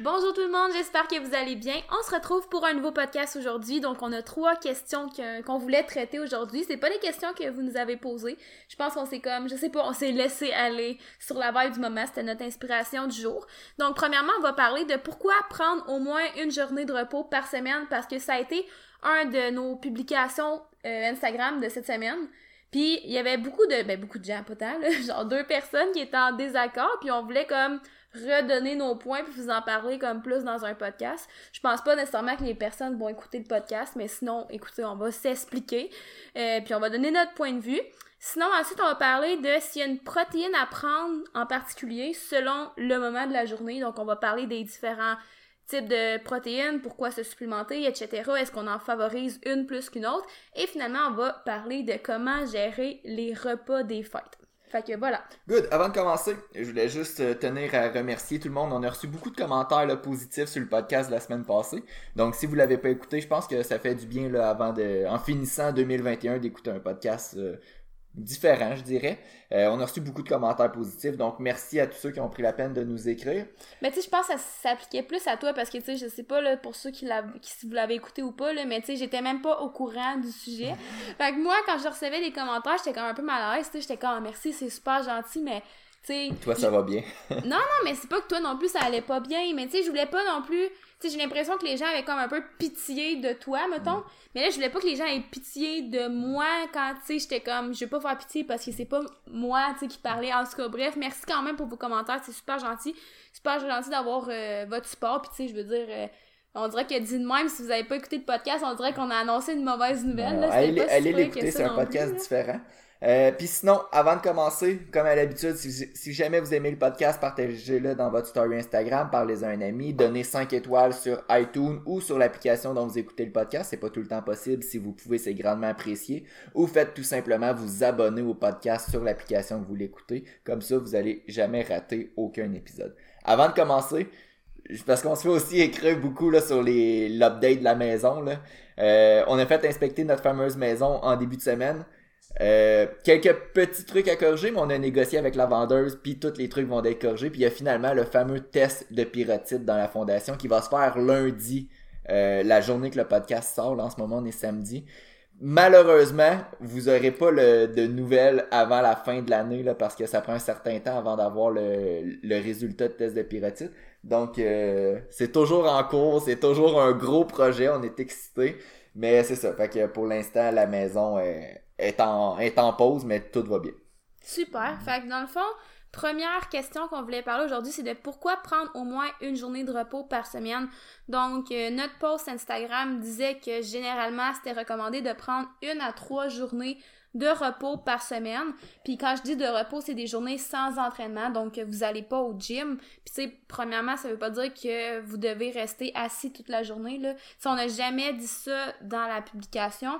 Bonjour tout le monde, j'espère que vous allez bien. On se retrouve pour un nouveau podcast aujourd'hui. Donc, on a trois questions qu'on voulait traiter aujourd'hui. C'est pas les questions que vous nous avez posées. Je pense qu'on s'est comme, je sais pas, on s'est laissé aller sur la vibe du moment. C'était notre inspiration du jour. Donc, premièrement, on va parler de pourquoi prendre au moins une journée de repos par semaine parce que ça a été un de nos publications euh, Instagram de cette semaine. Puis il y avait beaucoup de ben beaucoup de gens pas genre deux personnes qui étaient en désaccord, puis on voulait comme redonner nos points puis vous en parler comme plus dans un podcast. Je pense pas nécessairement que les personnes vont écouter le podcast, mais sinon, écoutez, on va s'expliquer, euh, puis on va donner notre point de vue. Sinon, ensuite, on va parler de s'il y a une protéine à prendre en particulier selon le moment de la journée. Donc, on va parler des différents type de protéines, pourquoi se supplémenter, etc. Est-ce qu'on en favorise une plus qu'une autre? Et finalement, on va parler de comment gérer les repas des fêtes. Fait que voilà. Good. Avant de commencer, je voulais juste euh, tenir à remercier tout le monde. On a reçu beaucoup de commentaires positifs sur le podcast de la semaine passée. Donc, si vous l'avez pas écouté, je pense que ça fait du bien là, avant de, en finissant 2021, d'écouter un podcast euh, différent, je dirais. Euh, on a reçu beaucoup de commentaires positifs, donc merci à tous ceux qui ont pris la peine de nous écrire. Mais tu sais, je pense que ça s'appliquait plus à toi parce que tu sais, je sais pas là, pour ceux qui, qui si vous l'avez écouté ou pas, là, mais tu sais, j'étais même pas au courant du sujet. fait que moi, quand je recevais des commentaires, j'étais comme un peu mal à l'aise, j'étais comme ah, merci, c'est super gentil, mais tu sais. Toi, ça va bien. non, non, mais c'est pas que toi non plus, ça allait pas bien, mais tu sais, je voulais pas non plus sais, j'ai l'impression que les gens avaient comme un peu pitié de toi, mettons. Mm. Mais là, je voulais pas que les gens aient pitié de moi quand, tu sais, j'étais comme, je vais pas faire pitié parce que c'est pas moi, tu sais, qui parlait. En tout cas, bref, merci quand même pour vos commentaires, c'est super gentil. Super gentil d'avoir euh, votre support, puis tu sais, je veux dire... Euh, on dirait que dit de même, si vous avez pas écouté le podcast, on dirait qu'on a annoncé une mauvaise nouvelle. Là, allez, allez l'écouter, c'est un podcast différent. Euh, Puis sinon, avant de commencer, comme à l'habitude, si, jamais vous aimez le podcast, partagez-le dans votre story Instagram, parlez à un ami, donnez 5 étoiles sur iTunes ou sur l'application dont vous écoutez le podcast. C'est pas tout le temps possible. Si vous pouvez, c'est grandement apprécié. Ou faites tout simplement vous abonner au podcast sur l'application que vous l'écoutez. Comme ça, vous allez jamais rater aucun épisode. Avant de commencer, parce qu'on se fait aussi écrire beaucoup là, sur les l'update de la maison. Là. Euh, on a fait inspecter notre fameuse maison en début de semaine. Euh, quelques petits trucs à corriger, mais on a négocié avec la vendeuse, puis tous les trucs vont être corrigés. Puis il y a finalement le fameux test de pyrotite dans la fondation qui va se faire lundi, euh, la journée que le podcast sort. Là, en ce moment, on est samedi. Malheureusement, vous aurez pas de nouvelles avant la fin de l'année là, parce que ça prend un certain temps avant d'avoir le, le résultat de test de pyrotite. Donc, euh, c'est toujours en cours, c'est toujours un gros projet, on est excités. Mais c'est ça, fait que pour l'instant, la maison est est en, est en pause, mais tout va bien. Super. Fait que dans le fond, première question qu'on voulait parler aujourd'hui, c'est de pourquoi prendre au moins une journée de repos par semaine? Donc, euh, notre post Instagram disait que généralement, c'était recommandé de prendre une à trois journées de repos par semaine. Puis quand je dis de repos, c'est des journées sans entraînement, donc vous allez pas au gym. Puis tu sais, premièrement, ça veut pas dire que vous devez rester assis toute la journée là. Si on n'a jamais dit ça dans la publication,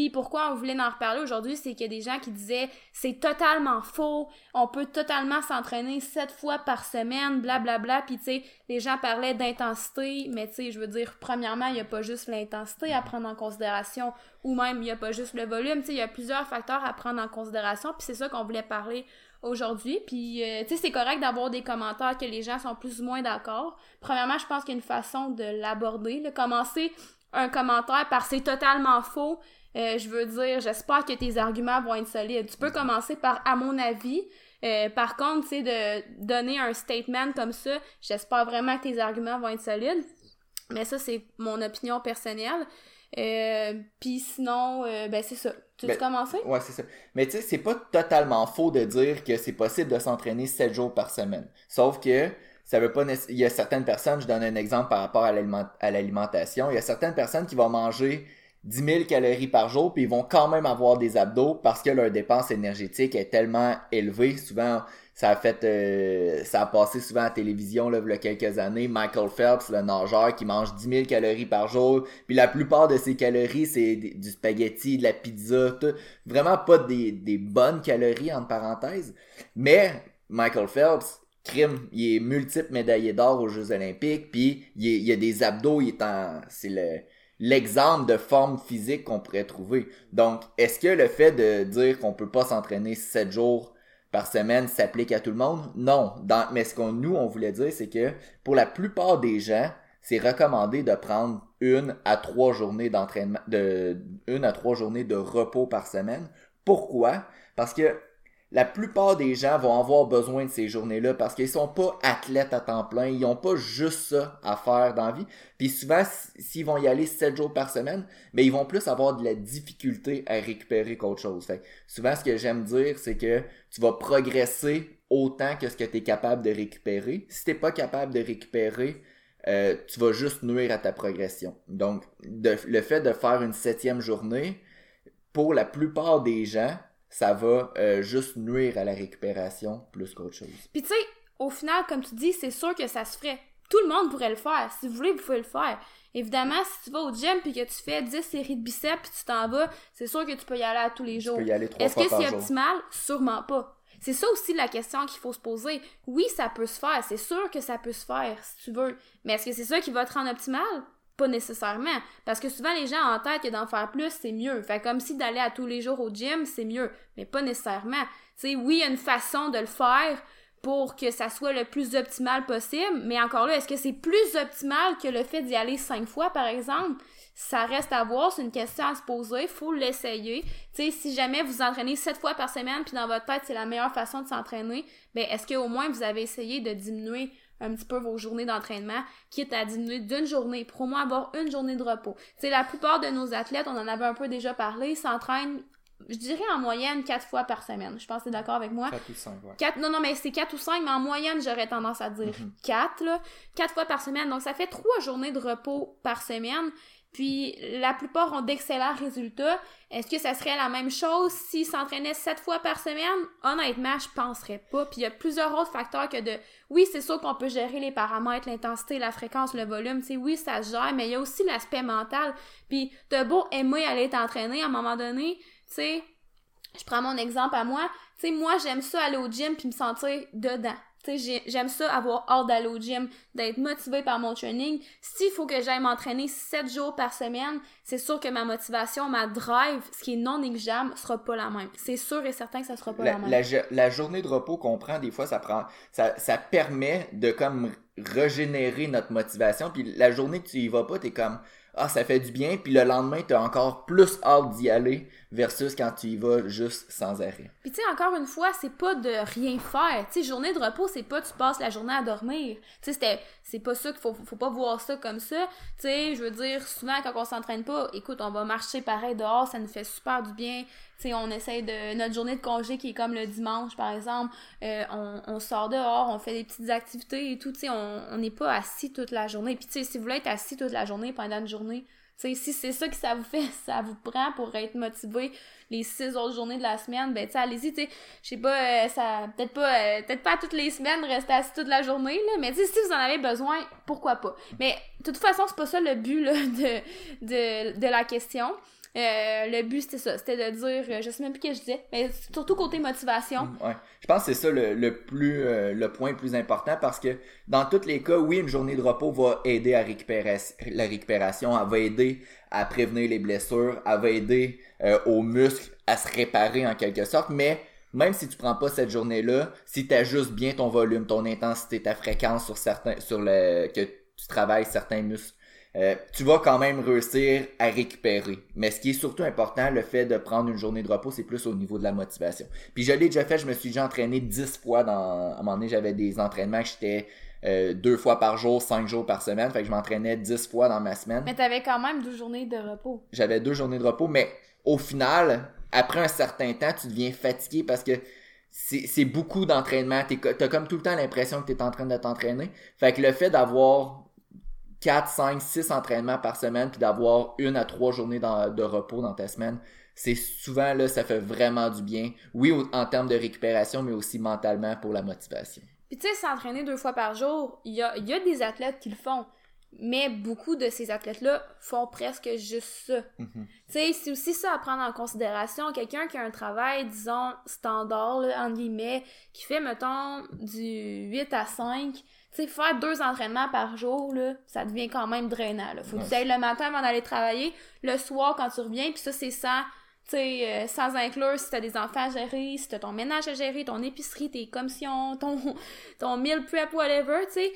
puis pourquoi on voulait en reparler aujourd'hui, c'est qu'il y a des gens qui disaient c'est totalement faux, on peut totalement s'entraîner sept fois par semaine, blablabla. Bla, bla. Puis tu sais, les gens parlaient d'intensité, mais tu sais, je veux dire, premièrement, il n'y a pas juste l'intensité à prendre en considération, ou même il n'y a pas juste le volume, tu sais, il y a plusieurs facteurs à prendre en considération, puis c'est ça qu'on voulait parler aujourd'hui. Puis, euh, tu sais, c'est correct d'avoir des commentaires que les gens sont plus ou moins d'accord. Premièrement, je pense qu'il y a une façon de l'aborder. Commencer un commentaire par c'est totalement faux, euh, je veux dire, j'espère que tes arguments vont être solides. Tu peux commencer par à mon avis. Euh, par contre, tu sais, de donner un statement comme ça, j'espère vraiment que tes arguments vont être solides. Mais ça, c'est mon opinion personnelle. Euh, Puis sinon, ben c'est ça. Tu veux ben, commencer? Ouais, c'est ça. Mais tu sais, c'est pas totalement faux de dire que c'est possible de s'entraîner 7 jours par semaine. Sauf que ça veut pas il y a certaines personnes, je donne un exemple par rapport à l'alimentation, il y a certaines personnes qui vont manger 10 000 calories par jour, puis ils vont quand même avoir des abdos parce que leur dépense énergétique est tellement élevée. Souvent, ça a fait, euh, ça a passé souvent à la télévision là, il y a quelques années. Michael Phelps, le nageur, qui mange 10 000 calories par jour, puis la plupart de ses calories, c'est du spaghetti, de la pizza, tout. Vraiment pas des, bonnes calories, entre parenthèses. Mais Michael Phelps, crime, il est multiple médaillé d'or aux Jeux Olympiques, puis il, il a des abdos, il est en... C'est le l'exemple de forme physique qu'on pourrait trouver. Donc, est-ce que le fait de dire qu'on peut pas s'entraîner 7 jours par semaine s'applique à tout le monde? Non. Mais ce qu'on nous, on voulait dire, c'est que pour la plupart des gens, c'est recommandé de prendre une à trois journées d'entraînement, de, une à trois journées de repos par semaine. Pourquoi? Parce que la plupart des gens vont avoir besoin de ces journées-là parce qu'ils sont pas athlètes à temps plein, ils ont pas juste ça à faire dans la vie. Puis souvent, s'ils vont y aller sept jours par semaine, mais ils vont plus avoir de la difficulté à récupérer qu'autre chose. Fait souvent, ce que j'aime dire, c'est que tu vas progresser autant que ce que tu es capable de récupérer. Si t'es pas capable de récupérer, euh, tu vas juste nuire à ta progression. Donc, le fait de faire une septième journée, pour la plupart des gens, ça va euh, juste nuire à la récupération plus qu'autre chose. Puis tu sais, au final, comme tu dis, c'est sûr que ça se ferait. Tout le monde pourrait le faire. Si vous voulez, vous pouvez le faire. Évidemment, si tu vas au gym puis que tu fais 10 séries de biceps puis tu t'en vas, c'est sûr que tu peux y aller à tous les jours. Est-ce que c'est optimal? Sûrement pas. C'est ça aussi la question qu'il faut se poser. Oui, ça peut se faire. C'est sûr que ça peut se faire si tu veux. Mais est-ce que c'est ça qui va te rendre optimal? Pas nécessairement. Parce que souvent, les gens ont en tête que d'en faire plus, c'est mieux. Fait comme si d'aller à tous les jours au gym, c'est mieux. Mais pas nécessairement. Tu sais, oui, il y a une façon de le faire pour que ça soit le plus optimal possible. Mais encore là, est-ce que c'est plus optimal que le fait d'y aller cinq fois, par exemple? Ça reste à voir, c'est une question à se poser, faut l'essayer. Tu sais, si jamais vous entraînez sept fois par semaine, puis dans votre tête, c'est la meilleure façon de s'entraîner, ben est-ce qu'au moins vous avez essayé de diminuer un petit peu vos journées d'entraînement, quitte à diminuer d'une journée pour au moins avoir une journée de repos. C'est la plupart de nos athlètes, on en avait un peu déjà parlé, s'entraînent je dirais en moyenne quatre fois par semaine. Je pense que tu es d'accord avec moi? Quatre ou cinq, ouais. Quatre, non, non, mais c'est quatre ou cinq, mais en moyenne, j'aurais tendance à dire mhm. quatre, là. Quatre fois par semaine. Donc, ça fait trois journées de repos par semaine. Puis la plupart ont d'excellents résultats. Est-ce que ça serait la même chose s'ils s'entraînaient sept fois par semaine? Honnêtement, je penserais pas. Puis il y a plusieurs autres facteurs que de... Oui, c'est sûr qu'on peut gérer les paramètres, l'intensité, la fréquence, le volume. Tu oui, ça se gère, mais il y a aussi l'aspect mental. Puis t'as beau aimer aller t'entraîner, à un moment donné, tu sais, je prends mon exemple à moi. Tu sais, moi, j'aime ça aller au gym puis me sentir dedans. Tu sais, j'aime ça avoir hâte d'aller au gym, d'être motivé par mon training. S'il faut que j'aille m'entraîner 7 jours par semaine, c'est sûr que ma motivation, ma drive, ce qui est non négligeable, sera pas la même. C'est sûr et certain que ça sera pas la, même. La, journée de repos qu'on prend, des fois, ça prend, ça, ça permet de comme régénérer notre motivation. Puis la journée que tu y vas pas, t'es comme, ah, ça fait du bien, puis le lendemain, t'as encore plus hâte d'y aller versus quand tu y vas juste sans arrêt. Puis tu sais, encore une fois, c'est pas de rien faire. Tu sais, journée de repos, c'est pas tu passes la journée à dormir. Tu sais, c'est pas ça qu'il faut, faut pas voir ça comme ça. Tu sais, je veux dire, souvent, quand on s'entraîne pas, écoute, on va marcher pareil dehors, ça nous fait super du bien. Tu sais, on essaie de... Notre journée de congé qui est comme le dimanche, par exemple, euh, on, on, sort dehors, on fait des petites activités et tout, tu sais, on n'est pas assis toute la journée. Puis tu sais, si vous voulez être assis toute la journée pendant une journée, si c'est ça que ça vous fait, ça vous prend pour être motivé les six autres journées de la semaine, ben, allez-y, je sais pas, euh, ça, peut-être pas, euh, peut-être pas toutes les semaines rester assis toute la journée, là, mais si vous en avez besoin, pourquoi pas. Mais, de toute façon, c'est pas ça le but, de, de, de la question. Euh, le but, c'était ça. C'était de dire, euh, je sais même plus ce que je disais, mais surtout côté motivation. Mm, ouais. Je pense que c'est ça le, plus, euh, le point le plus important parce que dans tous les cas, oui, une journée de repos va aider à récupérer la récupération, elle va aider à prévenir les blessures, elle va aider aux muscles à se réparer en quelque sorte, mais même si tu prends pas cette journée-là, si tu ajustes bien ton volume, ton intensité, ta fréquence sur certains, sur le, que tu travailles certains muscles euh, tu vas quand même réussir à récupérer. Mais ce qui est surtout important, le fait de prendre une journée de repos, c'est plus au niveau de la motivation. Puis je l'ai déjà fait, je me suis déjà entraîné dix fois dans. À un moment donné, j'avais des entraînements que j'étais euh, deux fois par jour, cinq jours par semaine. Fait que je m'entraînais dix fois dans ma semaine. Mais t'avais quand même deux journées de repos. J'avais deux journées de repos, mais au final, après un certain temps, tu deviens fatigué parce que c'est beaucoup d'entraînement. T'as comme tout le temps l'impression que t'es en train de t'entraîner. Fait que le fait d'avoir 4, 5, 6 entraînements par semaine, puis d'avoir une à trois journées de repos dans ta semaine, c'est souvent là, ça fait vraiment du bien. Oui, en termes de récupération, mais aussi mentalement pour la motivation. Puis tu sais, s'entraîner deux fois par jour, il y a, y a des athlètes qui le font. Mais beaucoup de ces athlètes-là font presque juste ça. Mm-hmm. Tu sais, c'est aussi ça à prendre en considération. Quelqu'un qui a un travail, disons, standard, là, entre guillemets, qui fait, mettons, du 8 à 5, tu sais, faire deux entraînements par jour, là, ça devient quand même drainant. Là. Faut que tu ailles le matin avant d'aller travailler, le soir quand tu reviens, puis ça, c'est sans, sais, sans inclure si t'as des enfants à gérer, si t'as ton ménage à gérer, ton épicerie, tes commissions, ton, ton meal prep, whatever, tu sais.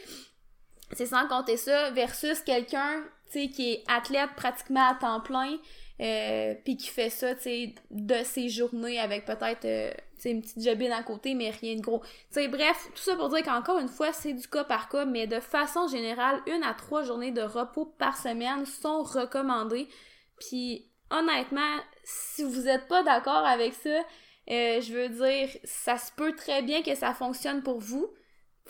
C'est sans compter ça versus quelqu'un, tu sais, qui est athlète pratiquement à temps plein, euh, puis qui fait ça, tu sais, de ses journées avec peut-être, euh, une petite jobine à côté, mais rien de gros. Tu sais, bref, tout ça pour dire qu'encore une fois, c'est du cas par cas, mais de façon générale, une à trois journées de repos par semaine sont recommandées. Puis, honnêtement, si vous êtes pas d'accord avec ça, euh, je veux dire, ça se peut très bien que ça fonctionne pour vous.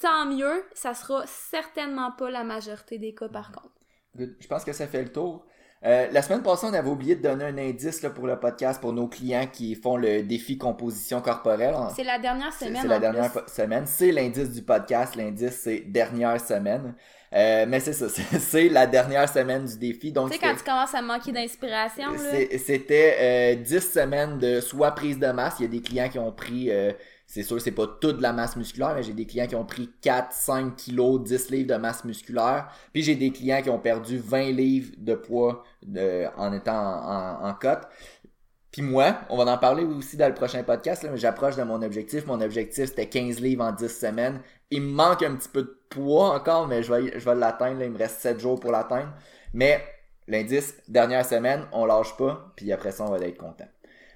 Tant mieux, ça sera certainement pas la majorité des cas par contre. Je pense que ça fait le tour. Euh, la semaine passée, on avait oublié de donner un indice là, pour le podcast pour nos clients qui font le défi composition corporelle. C'est la dernière semaine. C'est la dernière semaine. C'est l'indice du podcast. L'indice, c'est dernière semaine. Euh, mais c'est ça, c'est la dernière semaine du défi. Donc tu sais, quand tu commences à manquer d'inspiration. C'était euh, 10 semaines de soit prise de masse. Il y a des clients qui ont pris euh, c'est sûr, c'est pas toute la masse musculaire, mais j'ai des clients qui ont pris 4, 5 kilos, 10 livres de masse musculaire. Puis j'ai des clients qui ont perdu 20 livres de poids en étant en, en, cote. Puis moi, on va en parler aussi dans le prochain podcast, mais j'approche de mon objectif. Mon objectif, c'était 15 livres en 10 semaines. Il me manque un petit peu de poids encore, mais je vais, je vais l'atteindre. Il me reste 7 jours pour l'atteindre. Mais l'indice, dernière semaine, on lâche pas. Puis après ça, on va être content.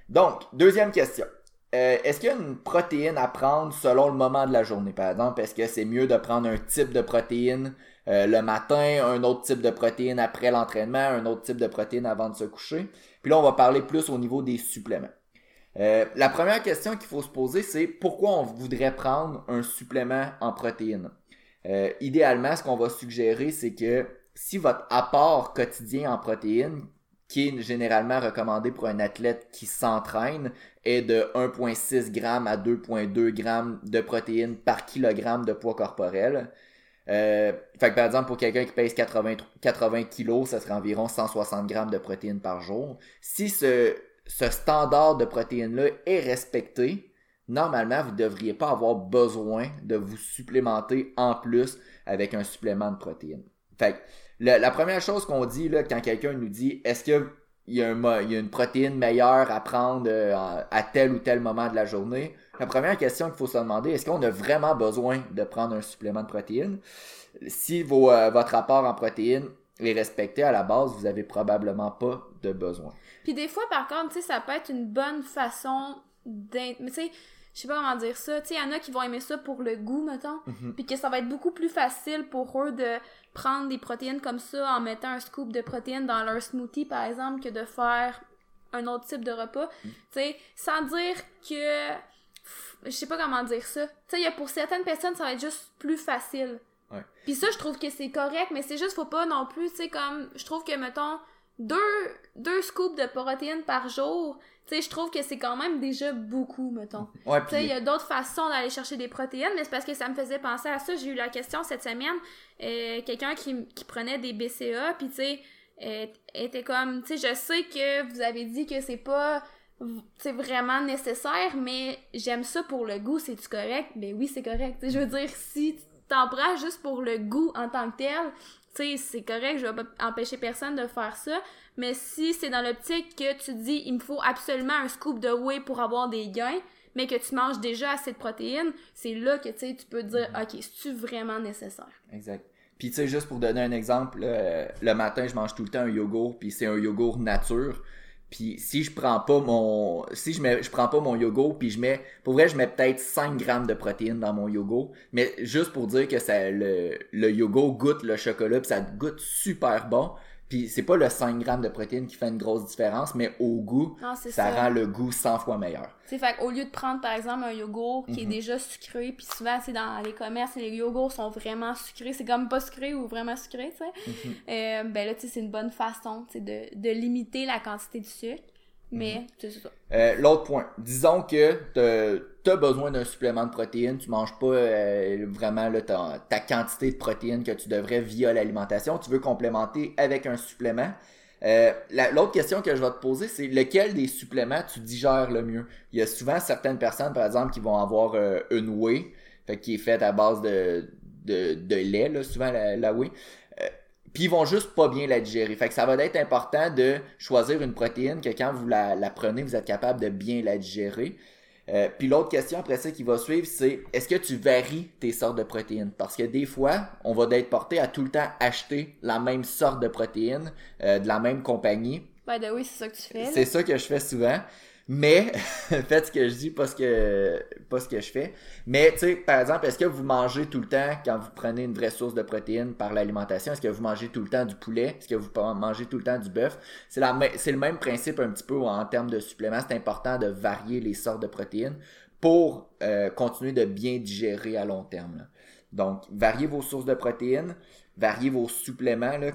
Donc, deuxième question. Euh, est-ce qu'il y a une protéine à prendre selon le moment de la journée, par exemple? Est-ce que c'est mieux de prendre un type de protéine euh, le matin, un autre type de protéine après l'entraînement, un autre type de protéine avant de se coucher? Puis là, on va parler plus au niveau des suppléments. Euh, la première question qu'il faut se poser, c'est pourquoi on voudrait prendre un supplément en protéines? idéalement, ce qu'on va suggérer, c'est que si votre apport quotidien en protéines, qui est généralement recommandé pour un athlète qui s'entraîne, est de 1,6 g à 2,2 g de protéines par kilogramme de poids corporel. Euh, fait que par exemple, pour quelqu'un qui pèse 80, 80 kg, ça serait environ 160 g de protéines par jour. Si ce, ce standard de protéines-là est respecté, normalement, vous ne devriez pas avoir besoin de vous supplémenter en plus avec un supplément de protéines. Fait que, la, première chose qu'on dit là, quand quelqu'un nous dit est-ce qu'il y, a une protéine meilleure à prendre euh, à tel ou tel moment de la journée, la première question qu'il faut se demander, est-ce qu'on a vraiment besoin de prendre un supplément de protéines? Si euh, votre apport en protéines est respecté à la base, vous avez probablement pas de besoin. Puis des fois, par contre, ça peut être une bonne façon d'être... Je sais pas comment dire ça. Tu sais, il y en a qui vont aimer ça pour le goût, mettons. Mhm. Puis que ça va être beaucoup plus facile pour eux de prendre des protéines comme ça en mettant un scoop de protéines dans leur smoothie, par exemple, que de faire un autre type de repas. Mm. Tu sais, sans dire que... Je sais pas comment dire ça. Tu sais, pour certaines personnes, ça va être juste plus facile. Ouais. Puis ça, je trouve que c'est correct, mais c'est juste, faut pas non plus, tu sais, comme... Je trouve que, mettons, deux, deux scoops de protéines par jour, tu sais, je trouve que c'est quand même déjà beaucoup, mettons. Ouais, tu sais, il y a d'autres façons d'aller chercher des protéines, mais c'est parce que ça me faisait penser à ça. J'ai eu la question cette semaine, euh, quelqu'un qui, qui prenait des BCA, puis tu sais, euh, était comme, tu sais, je sais que vous avez dit que c'est pas c'est vraiment nécessaire, mais j'aime ça pour le goût, c'est-tu correct? Ben oui, c'est correct. je veux dire, si t'en prends juste pour le goût en tant que tel, tu sais, c'est correct, je vais pas empêcher personne de faire ça, mais si c'est dans l'optique que tu dis, il me faut absolument un scoop de whey pour avoir des gains, mais que tu manges déjà assez de protéines, c'est là que, tu sais, tu peux dire, OK, c'est-tu vraiment nécessaire? Exact. Puis, tu sais, juste pour donner un exemple, euh, le matin, je mange tout le temps un yogourt, puis c'est un yogourt nature. Puis si je prends pas mon si je mets je prends pas mon yogourt puis je mets pour vrai je mets peut-être 5 grammes de protéines dans mon yogourt. Mais juste pour dire que ça le, le yogourt goûte le chocolat puis ça goûte super bon puis c'est pas le 5 grammes de protéines qui fait une grosse différence, mais au goût, ça, rend le goût 100 fois meilleur. C'est fait au lieu de prendre par exemple un yogourt qui est mhm. déjà sucré, puis souvent c'est dans les commerces, les yogourts sont vraiment sucrés, c'est comme pas sucré ou vraiment sucré, tu sais. Mhm. euh, ben là, tu sais, c'est une bonne façon, de, de limiter la quantité de sucre. Mais mhm. c'est ça. Euh, L'autre point, disons que tu as besoin d'un supplément de protéines, tu manges pas euh, vraiment là, ta, quantité de protéines que tu devrais via l'alimentation, tu veux complémenter avec un supplément. Euh, L'autre question que je vais te poser, c'est lequel des suppléments tu digères le mieux? Il y a souvent certaines personnes, par exemple, qui vont avoir euh, une whey, qui est faite à base de, de, lait, là, souvent la, la whey puis ils vont juste pas bien la digérer. Fait que ça va être important de choisir une protéine que quand vous la, prenez, vous êtes capable de bien la digérer. Euh, puis l'autre question après ça qui va suivre, c'est est-ce que tu varies tes sortes de protéines? Parce que des fois, on va être porté à tout le temps acheter la même sorte de protéines euh, de la même compagnie. Ben oui, c'est ça que tu fais. C'est ça que je fais souvent. Mais faites ce que je dis, pas ce que pas ce que je fais. Mais tu sais, par exemple, est-ce que vous mangez tout le temps quand vous prenez une vraie source de protéines par l'alimentation Est-ce que vous mangez tout le temps du poulet? Est-ce que vous mangez tout le temps du bœuf? C'est la c'est le même principe un petit peu en termes de suppléments. C'est important de varier les sortes de protéines pour euh, continuer de bien digérer à long terme. Donc, variez vos sources de protéines, variez vos suppléments. Là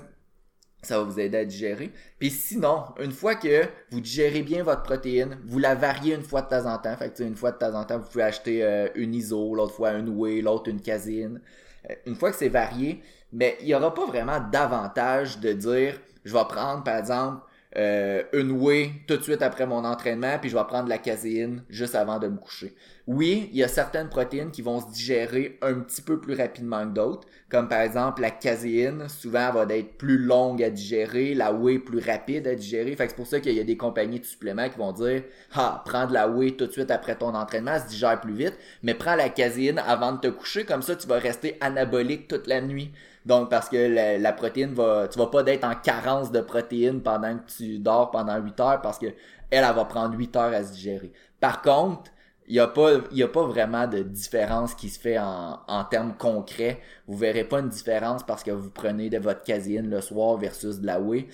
ça va vous aider à digérer. Puis sinon, une fois que vous digérez bien votre protéine, vous la variez une fois de temps en temps. Fait que une fois de temps en temps, vous pouvez acheter euh, une ISO, l'autre fois un whey, l'autre une casine. Euh, une fois que c'est varié, mais il n'y aura pas vraiment d'avantage de dire je vais prendre par exemple euh, une whey tout de suite après mon entraînement, puis je vais prendre la caséine juste avant de me coucher. Oui, il y a certaines protéines qui vont se digérer un petit peu plus rapidement que d'autres, comme par exemple la caséine, souvent elle va être plus longue à digérer, la whey plus rapide à digérer. Fait que c'est pour ça qu'il y a des compagnies de suppléments qui vont dire "Ah, prends de la whey tout de suite après ton entraînement, ça se digère plus vite, mais prends la caséine avant de te coucher comme ça tu vas rester anabolique toute la nuit." Donc, parce que la, protéine va, tu vas pas d'être en carence de protéines pendant que tu dors pendant 8 heures parce que elle, elle va prendre 8 heures à se digérer. Par contre, il n'y a, pas, y a pas vraiment de différence qui se fait en, en termes concrets. Vous verrez pas une différence parce que vous prenez de votre caséine le soir versus de la whey.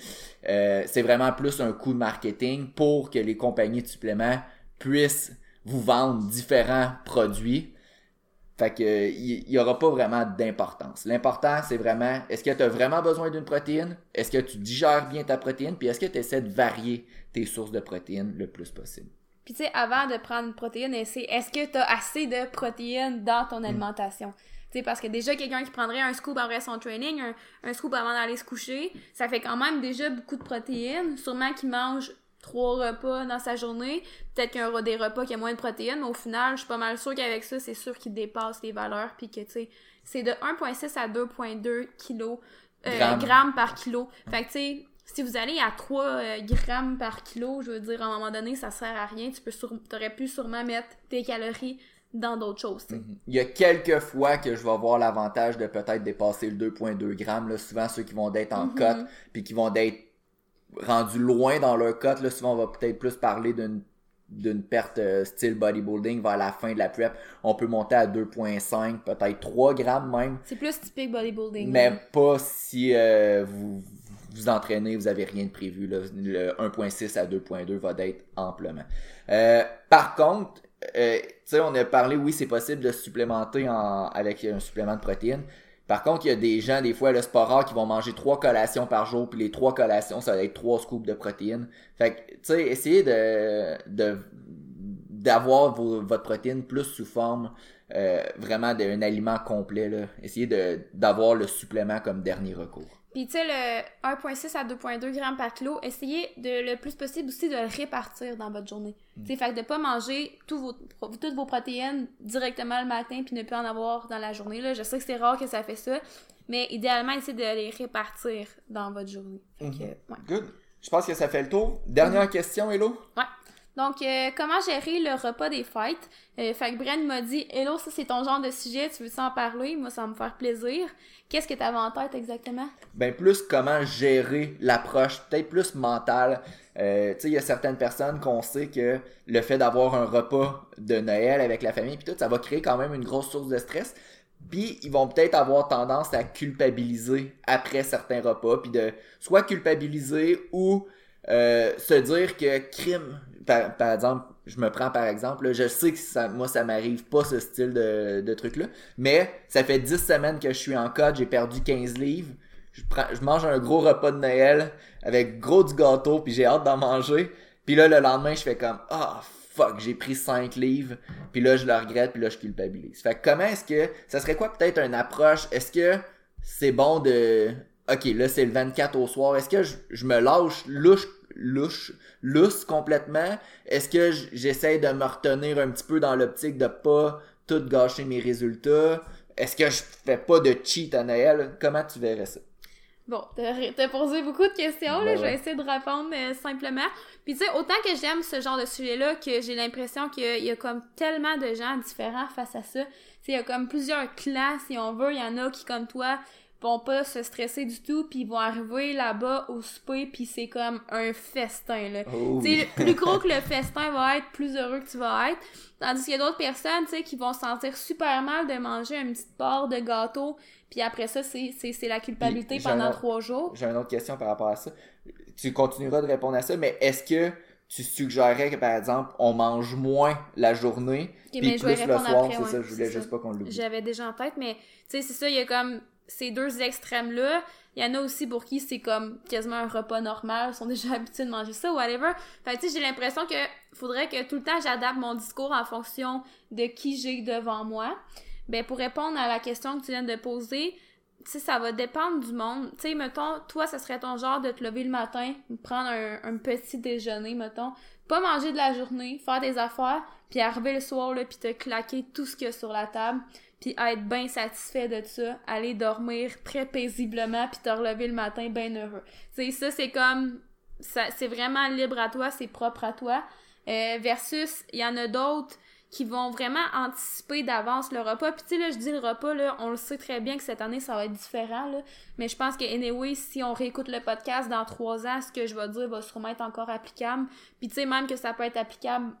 Euh, c'est vraiment plus un coup de marketing pour que les compagnies de suppléments puissent vous vendre différents produits fait que il y, aura pas vraiment d'importance. L'important, c'est vraiment est-ce que tu as vraiment besoin d'une protéine? Est-ce que tu digères bien ta protéine? Puis est-ce que tu essaies de varier tes sources de protéines le plus possible? Puis tu sais, avant de prendre une protéine, est-ce que tu as assez de protéines dans ton mm. alimentation? Tu sais, parce que déjà, quelqu'un qui prendrait un scoop après son training, un, un scoop avant d'aller se coucher, ça fait quand même déjà beaucoup de protéines. Sûrement qu'il mange trois repas dans sa journée. Peut-être qu'il y a des repas qui a moins de protéines, mais au final, je suis pas mal sûre qu'avec ça, c'est sûr qu'il dépasse les valeurs, puis que, tu sais, c'est de 1,6 à 2,2 kg euh, grammes par kilo. Fait que, tu sais, si vous allez à 3 euh, grammes par kilo, je veux dire, à un moment donné, ça sert à rien. Tu peux aurais pu sûrement mettre tes calories dans d'autres choses. Mm-hmm. Il y a quelques fois que je vais avoir l'avantage de peut-être dépasser le 2.2 grammes. Là, souvent, ceux qui vont être en mm cote, puis qui vont être rendu loin dans leur cote, là, souvent on va peut-être plus parler d'une d'une perte euh, style bodybuilding vers la fin de la prep, on peut monter à 2.5, peut-être 3 grammes même. C'est plus typique bodybuilding. Mais pas si euh, vous vous entraînez, vous avez rien de prévu. Là. Le 1.6 à 2.2 va être amplement. Euh, par contre, sais, on a parlé, oui, c'est possible de supplémenter en, avec un supplément de protéines. Par contre, il y a des gens, des fois, le sport qui vont manger trois collations par jour, puis les trois collations, ça va être trois scoops de protéines. Fait que, tu sais, essayez de d'avoir votre protéine plus sous forme euh, vraiment d'un aliment complet. Là. Essayez d'avoir le supplément comme dernier recours. Puis tu sais, le 1,6 à 2,2 grammes par kilo, essayez de le plus possible aussi de le répartir dans votre journée. Mm. Tu fait que de pas manger vos, toutes vos protéines directement le matin puis ne plus en avoir dans la journée. Là. Je sais que c'est rare que ça fait ça, mais idéalement, essayez de les répartir dans votre journée. Fait que, mm-hmm. ouais. Good. Je pense que ça fait le tour. Dernière mm-hmm. question, Hello? Ouais. Donc, euh, comment gérer le repas des fêtes? Euh, fait que Bren m'a dit Hello, ça c'est ton genre de sujet, tu veux en parler? Moi, ça va me faire plaisir. Qu'est-ce que tu avais en tête exactement? Ben, plus comment gérer l'approche, peut-être plus mentale. Euh, tu sais, il y a certaines personnes qu'on sait que le fait d'avoir un repas de Noël avec la famille, puis tout, ça va créer quand même une grosse source de stress. Puis ils vont peut-être avoir tendance à culpabiliser après certains repas, puis de soit culpabiliser ou se dire que crime, par, exemple, je me prends par exemple, je sais que moi ça m'arrive pas ce style de, de truc là, mais ça fait 10 semaines que je suis en code, j'ai perdu 15 livres, je mange un gros repas de Noël avec gros du gâteau, puis j'ai hâte d'en manger, puis là le lendemain je fais comme ah fuck, j'ai pris 5 livres, puis là je le regrette, puis là je culpabilise. Fait que comment est-ce que ça serait quoi peut-être une approche Est-ce que c'est bon de OK, là c'est le 24 au soir, est-ce que je, je me lâche louche louche, lousse complètement? Est-ce que j'essaie de me retenir un petit peu dans l'optique de pas tout gâcher mes résultats? Est-ce que je fais pas de cheat à Noël? Comment tu verrais ça? Bon, t'as posé beaucoup de questions, là, ben je vais essayer de répondre euh, simplement. Puis tu sais, autant que j'aime ce genre de sujet-là, que j'ai l'impression qu'il y, a comme tellement de gens différents face à ça. Tu sais, il y a comme plusieurs classes, si on veut. Il y en a qui, comme toi, vont pas se stresser du tout, puis ils vont arriver là-bas au souper, puis c'est comme un festin, là. Oh. Plus gros que le festin va être, plus heureux que tu vas être. Tandis qu'il y a d'autres personnes, tu sais, qui vont se sentir super mal de manger une petite part de gâteau, puis après ça, c'est la culpabilité pendant trois jours. J'ai une autre question par rapport à ça. Tu continueras de répondre à ça, mais est-ce que tu suggérerais que, par exemple, on mange moins la journée, puis plus le soir, c'est ça, je voulais juste pas qu'on l'oublie. J'avais déjà en tête, mais, tu sais, c'est ça, il y a comme ces deux extrêmes-là. Il y en a aussi pour qui c'est comme quasiment un repas normal, ils sont déjà habitués de manger ça, whatever. Fait tu sais, j'ai l'impression que faudrait que tout le temps j'adapte mon discours en fonction de qui j'ai devant moi. Ben, pour répondre à la question que tu viens de poser, tu sais, ça va dépendre du monde. Tu sais, mettons, toi, ça serait ton genre de te lever le matin, prendre un, petit déjeuner, mettons, pas manger de la journée, faire des affaires, puis arriver le soir, là, puis te claquer tout ce qu'il y a sur la table puis être bien satisfait de ça, aller dormir très paisiblement, puis te relever le matin bien heureux. Tu ça, c'est comme... ça c'est vraiment libre à toi, c'est propre à toi. Euh, versus, il y en a d'autres qui vont vraiment anticiper d'avance le repas. Puis tu sais, là, je dis le repas, là, on le sait très bien que cette année, ça va être différent, là. Mais je pense que, anyway, si on réécoute le podcast dans trois ans, ce que je vais dire va sûrement être encore applicable. Puis tu sais, même que ça peut être applicable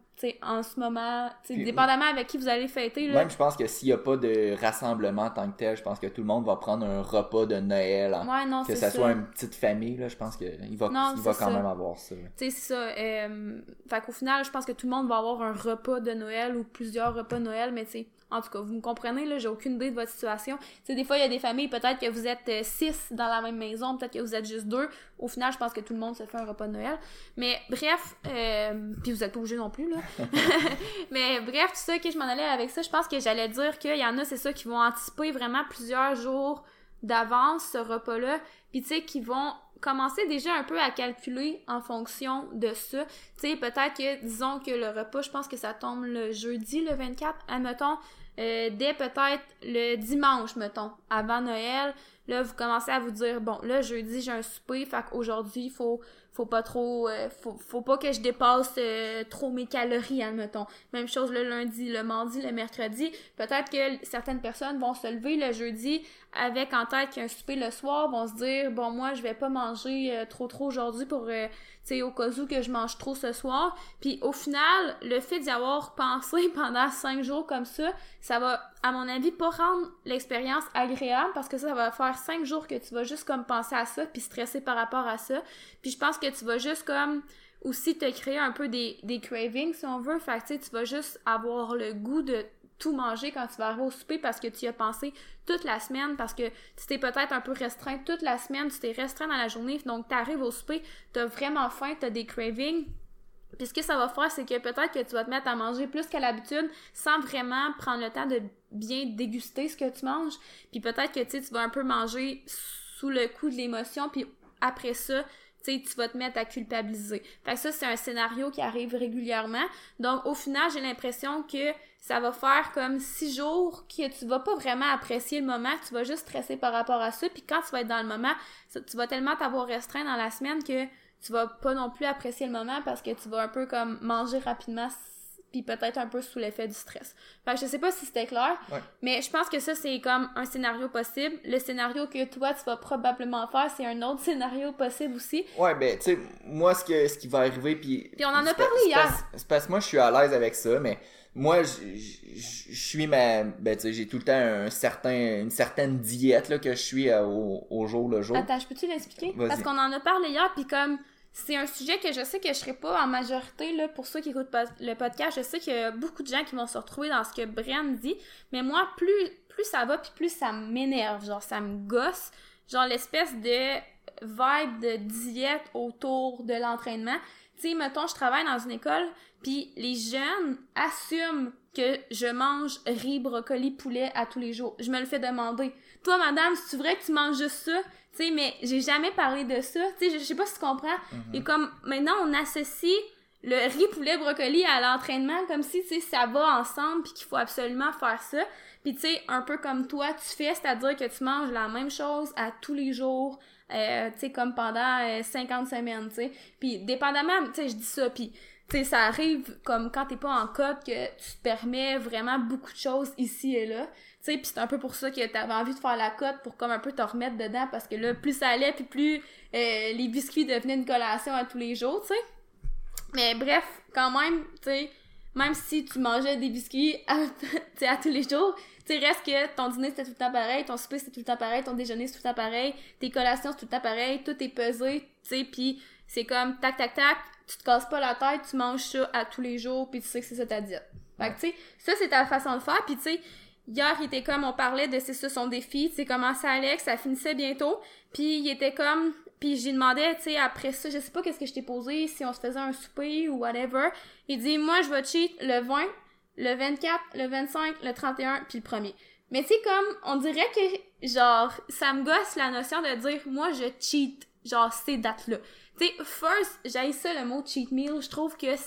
en ce moment, dépendamment avec qui vous allez fêter. Là. Même, je pense que s'il n'y a pas de rassemblement en tant que tel, je pense que tout le monde va prendre un repas de Noël. que ça, soit une petite famille, là, je pense qu'il va, il va quand même avoir ça. C'est ça. Euh, fait qu'au final, je pense que tout le monde va avoir un repas de Noël ou plusieurs repas de Noël, mais tu sais, en tout cas, vous me comprenez, là, j'ai aucune idée de votre situation. Tu sais, des fois, il y a des familles, peut-être que vous êtes euh, six dans la même maison, peut-être que vous êtes juste deux. Au final, je pense que tout le monde se fait un repas de Noël. Mais bref, euh, puis vous êtes pas obligé non plus, là. Mais bref, tout ça, que je m'en allais avec ça, je pense que j'allais dire qu'il y en a, c'est ça, qui vont anticiper vraiment plusieurs jours d'avance ce repas-là. Puis tu sais, qui vont commencer déjà un peu à calculer en fonction de ça. Tu sais, peut-être que, disons que le repas, je pense que ça tombe le jeudi, le 24, admettons, euh, dès peut-être le dimanche, mettons, avant Noël, là, vous commencez à vous dire, bon, là, jeudi, j'ai un souper, fait qu'aujourd'hui, il faut faut pas trop euh, faut, faut pas que je dépasse euh, trop mes calories admettons. Même chose le lundi le mardi le mercredi. Peut-être que certaines personnes vont se lever le jeudi avec en tête qu'un souper le soir vont se dire bon moi je vais pas manger trop trop aujourd'hui pour sais au cas où que je mange trop ce soir puis au final le fait d'y avoir pensé pendant cinq jours comme ça ça va à mon avis pas rendre l'expérience agréable parce que ça va faire cinq jours que tu vas juste comme penser à ça puis stresser par rapport à ça puis je pense que tu vas juste comme aussi te créer un peu des, des cravings si on veut. Fait que tu vas juste avoir le goût de tout manger quand tu vas arriver au souper parce que tu y as pensé toute la semaine, parce que tu t'es peut-être un peu restreint toute la semaine, tu t'es restreint dans la journée, donc tu arrives au souper, tu as vraiment faim, tu as des cravings. Puis ce que ça va faire, c'est que peut-être que tu vas te mettre à manger plus qu'à l'habitude sans vraiment prendre le temps de bien déguster ce que tu manges. Puis peut-être que tu vas un peu manger sous le coup de l'émotion, puis après ça, tu tu vas te mettre à culpabiliser. Fait que ça, c'est un scénario qui arrive régulièrement. Donc, au final, j'ai l'impression que ça va faire comme six jours que tu vas pas vraiment apprécier le moment, tu vas juste stresser par rapport à ça. Puis quand tu vas être dans le moment, tu vas tellement t'avoir restreint dans la semaine que tu vas pas non plus apprécier le moment parce que tu vas un peu comme manger rapidement puis peut-être un peu sous l'effet du stress. Fait que je sais pas si c'était clair, mais je pense que ça, c'est comme un scénario possible. Le scénario que toi, tu vas probablement faire, c'est un autre scénario possible aussi. Ouais, ben, tu sais, moi, ce, que, ce qui va arriver, puis... Puis on en a parlé hier. C'est parce que moi, je suis à l'aise avec ça, mais moi, je suis ma... Ben, tu sais, j'ai tout le temps un certain, une certaine diète, là, que je suis euh, au, au, jour le jour. Attends, je peux-tu l'expliquer? Parce qu'on en a parlé hier, puis comme c'est un sujet que je sais que je serai pas en majorité là pour ceux qui écoutent le podcast. Je sais qu'il y a beaucoup de gens qui vont se retrouver dans ce que Brian dit, mais moi plus plus ça va puis plus ça m'énerve, genre ça me gosse, genre l'espèce de vibe de diète autour de l'entraînement. Tu sais, mettons, je travaille dans une école, puis les jeunes assument que je mange riz, brocoli, poulet à tous les jours. Je me le fais demander. Toi, madame, c'est vrai que tu manges juste ça? Tu sais, mais j'ai jamais parlé de ça. Tu sais, je sais pas si tu comprends. Mhm. Et comme maintenant, on associe le riz, poulet, brocoli à l'entraînement comme si, tu sais, ça va ensemble puis qu'il faut absolument faire ça. Puis tu sais, un peu comme toi, tu fais, c'est-à-dire que tu manges la même chose à tous les jours, euh, tu sais, comme pendant 50 semaines, tu sais. Puis, dépendamment, tu sais, je dis ça, puis tu sais, ça arrive comme quand t'es pas en code que tu te permets vraiment beaucoup de choses ici et là. Tu sais, puis c'est un peu pour ça que t'avais envie de faire la cote pour comme un peu te remettre dedans parce que là, plus ça allait, puis plus euh, les biscuits devenaient une collation à tous les jours, tu sais. Mais bref, quand même, tu sais, même si tu mangeais des biscuits à, à tous les jours, tu reste que ton dîner c'était tout le temps pareil, ton souper c'était tout le temps pareil, ton déjeuner c'est tout le temps pareil, tes collations c'est tout le temps pareil, tout est pesé, tu sais, puis c'est comme tac tac tac, tu te casses pas la tête, tu manges ça à tous les jours, puis tu sais que c'est ça ta diète. Fait que, tu sais, ça, c'est ta façon de faire, puis tu sais, hier, il était comme, on parlait de c'est ça son défi, tu sais, comment ça allait, que ça finissait bientôt, puis il était comme, puis j'ai demandé, tu sais, après ça, je sais pas qu'est-ce que je t'ai posé, si on se faisait un souper ou whatever, il dit, moi, je vais cheat le 20, le 24, le 25, le 31, puis le premier. Mais tu sais, comme, on dirait que, genre, ça me gosse la notion de dire, moi, je cheat, genre, ces dates-là. Tu sais, first, j'ai ça le mot cheat meal. Je trouve que, tu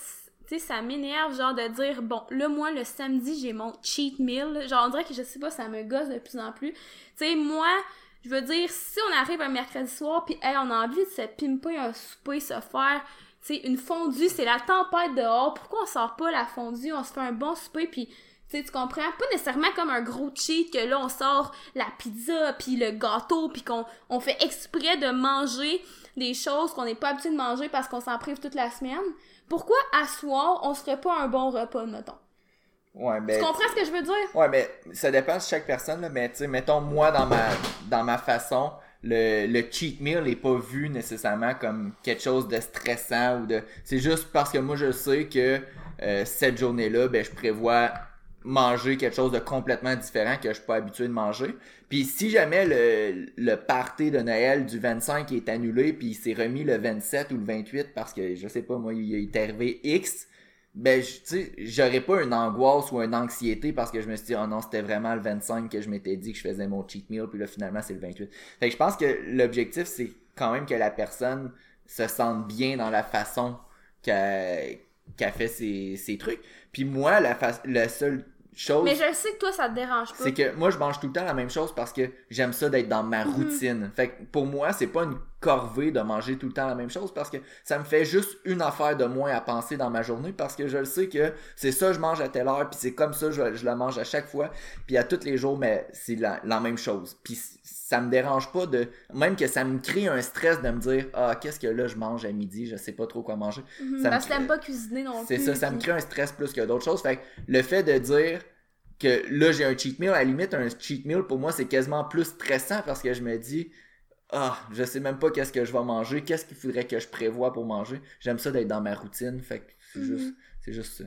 sais, ça m'énerve, genre, de dire, bon, là, moi, le samedi, j'ai mon cheat meal. Genre, on dirait que, je sais pas, ça me gosse de plus en plus. Tu sais, moi, je veux dire, si on arrive un mercredi soir, puis hey, on a envie de se pimper un souper, se faire, sais, une fondue, c'est la tempête dehors. Pourquoi on sort pas la fondue? On se fait un bon souper, puis tu comprends? Pas nécessairement comme un gros cheat que là, on sort la pizza, puis le gâteau, puis qu'on on fait exprès de manger des choses qu'on n'est pas habitué de manger parce qu'on s'en prive toute la semaine. Pourquoi à soir, on se ferait pas un bon repas, mettons? Ouais, ben, tu comprends ce que je veux dire? Ouais, mais ça dépend de chaque personne, là, mais tu sais, mettons, moi, dans ma, dans ma façon, le, cheat meal n'est pas vu nécessairement comme quelque chose de stressant ou de. C'est juste parce que moi, je sais que euh, cette journée-là, ben, je prévois manger quelque chose de complètement différent que je suis pas habitué de manger. Puis si jamais le, le party de Noël du 25 est annulé puis il s'est remis le 27 ou le 28 parce que je sais pas moi il est arrivé X, ben tu sais j'aurais pas une angoisse ou une anxiété parce que je me suis dit oh non c'était vraiment le 25 que je m'étais dit que je faisais mon cheat meal puis là finalement c'est le 28. Fait que je pense que l'objectif c'est quand même que la personne se sente bien dans la façon qu'elle qu'elle fait ses, ses trucs. Puis moi, la, fa la seule mais je sais que toi, ça te dérange pas. C'est que moi, je mange tout le temps la même chose parce que j'aime ça d'être dans ma mhm. routine. Fait que pour moi, c'est pas une corvée de manger tout le temps la même chose parce que ça me fait juste une affaire de moins à penser dans ma journée parce que je le sais que c'est ça je mange à telle heure puis c'est comme ça je, je la mange à chaque fois puis à tous les jours mais c'est la, même chose. Puis ça me dérange pas de même que ça me crée un stress de me dire ah qu'est-ce que là je mange à midi je sais pas trop quoi manger. Mhm. parce que t'aimes pas cuisiner non plus c'est ça ça me crée un stress plus que d'autres choses. Fait que le fait de dire que là j'ai un cheat meal à la limite un cheat meal pour moi c'est quasiment plus stressant parce que je me dis ah, je sais même pas qu'est-ce que je vais manger, qu'est-ce qu'il faudrait que je prévoie pour manger. J'aime ça d'être dans ma routine, fait que c'est mhm. juste, c'est juste ça.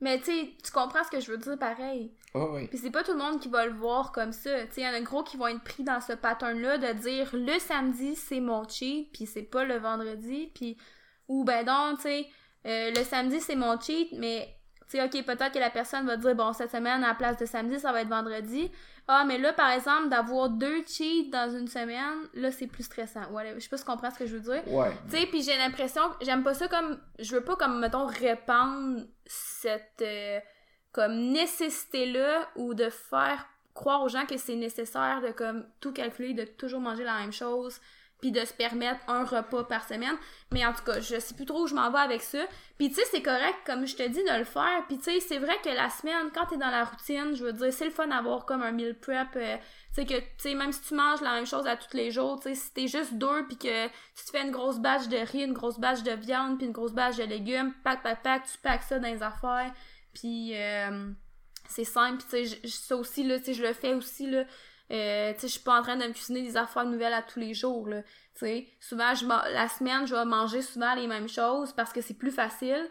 Mais tu tu comprends ce que je veux dire pareil. Oh oui. Puis c'est pas tout le monde qui va le voir comme ça. Tu il y en a gros qui vont être pris dans ce pattern-là de dire le samedi c'est mon cheat, puis c'est pas le vendredi, puis ou ben donc, tu sais, euh, le samedi c'est mon cheat, mais tu sais, ok, peut-être que la personne va dire bon cette semaine à la place de samedi ça va être vendredi. Ah, mais là, par exemple, d'avoir deux cheats dans une semaine, là, c'est plus stressant. Ouais, je sais pas si tu comprends ce que je veux dire. Ouais. Tu sais, puis j'ai l'impression, j'aime pas ça comme, je veux pas comme, mettons, répandre cette, euh, comme, nécessité-là ou de faire croire aux gens que c'est nécessaire de, comme, tout calculer, de toujours manger la même chose puis de se permettre un repas par semaine. Mais en tout cas, je sais plus trop où je m'en vais avec ça. Puis tu sais, c'est correct, comme je te dis, de le faire. Puis tu sais, c'est vrai que la semaine, quand t'es dans la routine, je veux dire, c'est le fun d'avoir comme un meal prep. Euh, tu sais, que, tu sais, même si tu manges la même chose à tous les jours, tu sais, si t'es juste deux, puis que tu te fais une grosse bâche de riz, une grosse bâche de viande, puis une grosse bâche de légumes, pack, pack, pack, tu packs ça dans les affaires. Puis euh, c'est simple. tu sais, ça aussi, là, tu sais, je le fais aussi, là euh, tu sais, je suis pas en train de me cuisiner des affaires nouvelles à tous les jours, là. Tu sais, souvent, je, la semaine, je vais manger souvent les mêmes choses parce que c'est plus facile.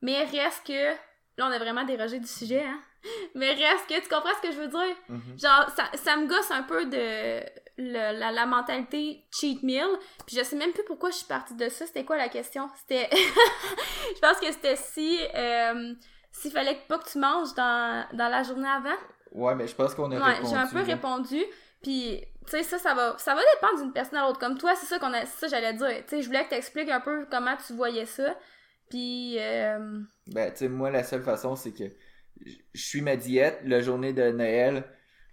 Mais reste que, là, on a vraiment dérogé du sujet, hein. Mais reste que, tu comprends ce que je veux dire? Mm-hmm. Genre, ça, ça me gosse un peu de la, la, mentalité cheat meal. Puis je sais même plus pourquoi je suis partie de ça. C'était quoi la question? C'était... je pense que c'était si... Euh, s'il fallait pas que tu manges dans, dans la journée avant. Ouais, mais je pense qu'on a ouais, répondu. j'ai un peu répondu. Puis, tu sais, ça, ça va, ça va dépendre d'une personne à l'autre. Comme toi, c'est ça qu'on a, ça j'allais dire. Tu sais, je voulais que t'expliques un peu comment tu voyais ça. Puis, euh... Ben, tu sais, moi, la seule façon, c'est que je suis ma diète, la journée de Noël,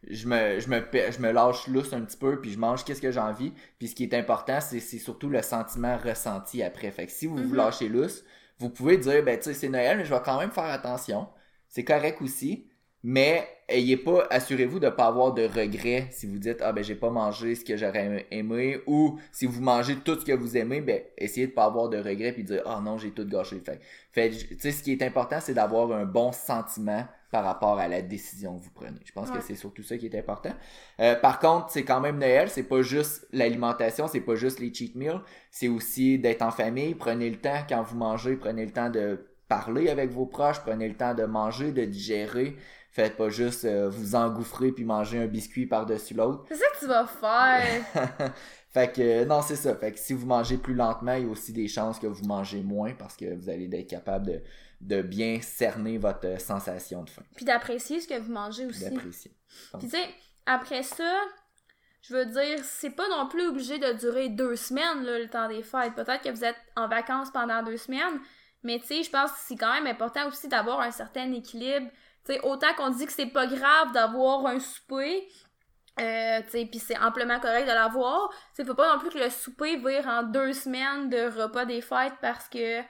je me, je me, je me lâche lousse un petit peu, puis je mange qu'est-ce que j'ai envie. Puis ce qui est important, c'est, surtout le sentiment ressenti après. Fait que si vous vous mhm. lâchez lousse, vous pouvez dire, ben tu sais, c'est Noël, mais je vais quand même faire attention. C'est correct aussi. Mais ayez pas, assurez-vous de pas avoir de regrets si vous dites ah ben j'ai pas mangé ce que j'aurais aimé ou si vous mangez tout ce que vous aimez, ben essayez de pas avoir de regrets puis dire ah non j'ai tout gâché. Fait, fait tu sais ce qui est important c'est d'avoir un bon sentiment par rapport à la décision que vous prenez. Je pense que c'est surtout ça qui est important. Euh, par contre, c'est quand même Noël, c'est pas juste l'alimentation, c'est pas juste les cheat meals, c'est aussi d'être en famille. Prenez le temps quand vous mangez, prenez le temps de parler avec vos proches, prenez le temps de manger, de digérer. Faites pas juste euh, vous engouffrer puis manger un biscuit par-dessus l'autre. C'est ça que tu vas faire. fait que non, c'est ça. Fait que si vous mangez plus lentement, il y a aussi des chances que vous mangez moins parce que vous allez être capable de, de bien cerner votre euh, sensation de faim. Puis d'apprécier ce que vous mangez aussi. D'apprécier. Puis tu sais, après ça, je veux dire, c'est pas non plus obligé de durer deux semaines, là, le temps des fêtes. Peut-être que vous êtes en vacances pendant deux semaines, mais tu sais, je pense que c'est quand même important aussi d'avoir un certain équilibre sais, autant qu'on dit que c'est pas grave d'avoir un souper, euh, puis c'est amplement correct de l'avoir, il faut pas non plus que le souper vire en deux semaines de repas des fêtes parce que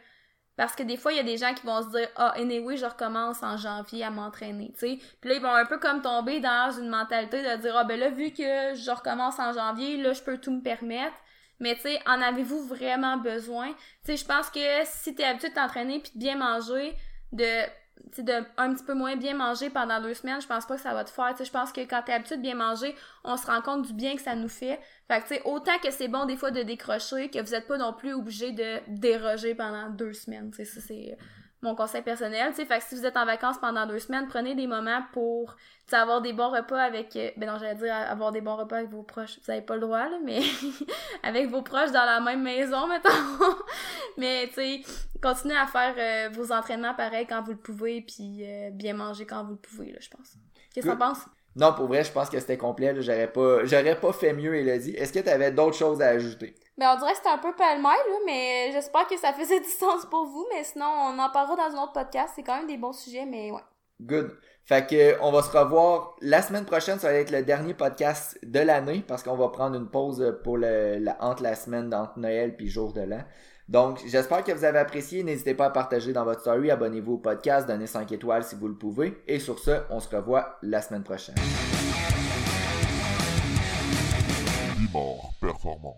parce que des fois, il y a des gens qui vont se dire Ah, anyway, je recommence en janvier à m'entraîner. Puis là, ils vont un peu comme tomber dans une mentalité de dire Ah, ben là, vu que je recommence en janvier, là, je peux tout me permettre. Mais tu sais, en avez-vous vraiment besoin? Tu je pense que si t'es habitué de t'entraîner puis de bien manger, de de un petit peu moins bien manger pendant deux semaines, je pense pas que ça va te faire. je pense que quand t'es habitué de bien manger, on se rend compte du bien que ça nous fait. Fait que, tu autant que c'est bon des fois de décrocher, que vous êtes pas non plus obligé de déroger pendant deux semaines. C'est mon conseil personnel. sais, fait que si vous êtes en vacances pendant deux semaines, prenez des moments pour avoir des bons repas avec. Euh, ben non, j'allais dire avoir des bons repas avec vos proches. Vous avez pas le droit, là, mais avec vos proches dans la même maison, mettons. mais tu sais, continuez à faire euh, vos entraînements pareil quand vous le pouvez, puis euh, bien manger quand vous le pouvez, là, je pense. Qu'est-ce que t'en penses? Non, pour vrai, je pense que c'était complet. J'aurais pas, j'aurais pas fait mieux, Elodie. Est-ce que tu avais d'autres choses à ajouter? Ben, on dirait que c'était un peu pêle-mêle, mais j'espère que ça faisait du sens pour vous. Mais sinon, on en parlera dans un autre podcast. C'est quand même des bons sujets, mais ouais. Good. Fait que on va se revoir la semaine prochaine. Ça va être le dernier podcast de l'année parce qu'on va prendre une pause pour le, la, entre la semaine d'entre Noël puis jour de l'an. Donc, j'espère que vous avez apprécié. N'hésitez pas à partager dans votre story. Abonnez-vous au podcast. Donnez 5 étoiles si vous le pouvez. Et sur ce, on se revoit la semaine prochaine. performant.